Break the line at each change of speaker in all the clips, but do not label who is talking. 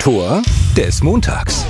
Tor des Montags.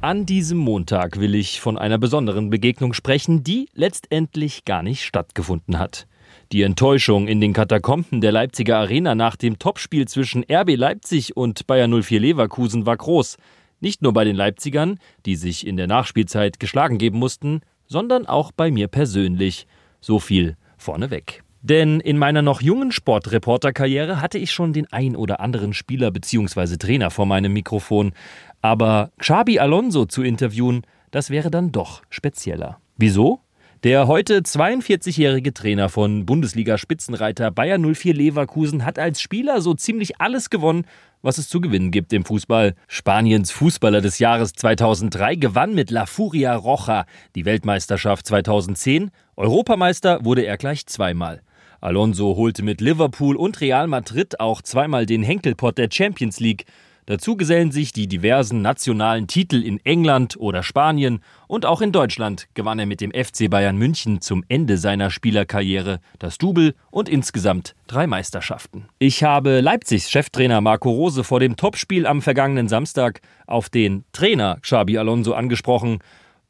An diesem Montag will ich von einer besonderen Begegnung sprechen, die letztendlich gar nicht stattgefunden hat. Die Enttäuschung in den Katakomben der Leipziger Arena nach dem Topspiel zwischen RB Leipzig und Bayer 04 Leverkusen war groß. Nicht nur bei den Leipzigern, die sich in der Nachspielzeit geschlagen geben mussten, sondern auch bei mir persönlich. So viel vorneweg. Denn in meiner noch jungen Sportreporterkarriere hatte ich schon den ein oder anderen Spieler bzw. Trainer vor meinem Mikrofon. Aber Xabi Alonso zu interviewen, das wäre dann doch spezieller. Wieso? Der heute 42-jährige Trainer von Bundesliga-Spitzenreiter Bayer 04 Leverkusen hat als Spieler so ziemlich alles gewonnen, was es zu gewinnen gibt im Fußball. Spaniens Fußballer des Jahres 2003 gewann mit La Furia Roja die Weltmeisterschaft 2010. Europameister wurde er gleich zweimal. Alonso holte mit Liverpool und Real Madrid auch zweimal den Henkelpott der Champions League. Dazu gesellen sich die diversen nationalen Titel in England oder Spanien und auch in Deutschland gewann er mit dem FC Bayern München zum Ende seiner Spielerkarriere das Double und insgesamt drei Meisterschaften. Ich habe Leipzigs Cheftrainer Marco Rose vor dem Topspiel am vergangenen Samstag auf den Trainer Xabi Alonso angesprochen,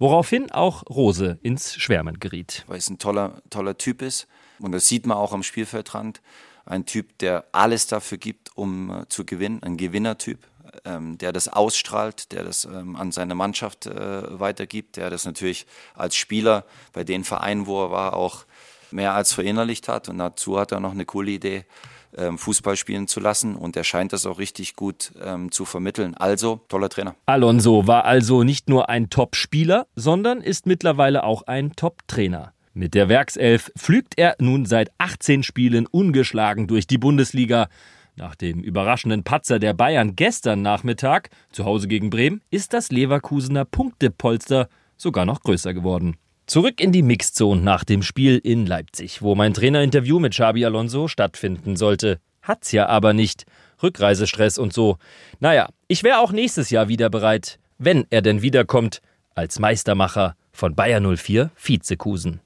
woraufhin auch Rose ins Schwärmen geriet.
Weil es ein toller, toller Typ ist und das sieht man auch am Spielfeldrand ein Typ, der alles dafür gibt, um äh, zu gewinnen, ein Gewinnertyp, ähm, der das ausstrahlt, der das ähm, an seine Mannschaft äh, weitergibt, der das natürlich als Spieler bei den Vereinen, wo er war, auch mehr als verinnerlicht hat. Und dazu hat er noch eine coole Idee, Fußball spielen zu lassen und er scheint das auch richtig gut ähm, zu vermitteln. Also, toller Trainer.
Alonso war also nicht nur ein Top-Spieler, sondern ist mittlerweile auch ein Top-Trainer. Mit der Werkself pflügt er nun seit 18 Spielen ungeschlagen durch die Bundesliga. Nach dem überraschenden Patzer der Bayern gestern Nachmittag zu Hause gegen Bremen ist das Leverkusener Punktepolster sogar noch größer geworden. Zurück in die Mixzone nach dem Spiel in Leipzig, wo mein Trainerinterview mit Xabi Alonso stattfinden sollte. Hat's ja aber nicht. Rückreisestress und so. Naja, ich wäre auch nächstes Jahr wieder bereit, wenn er denn wiederkommt, als Meistermacher von Bayer 04 Vizekusen.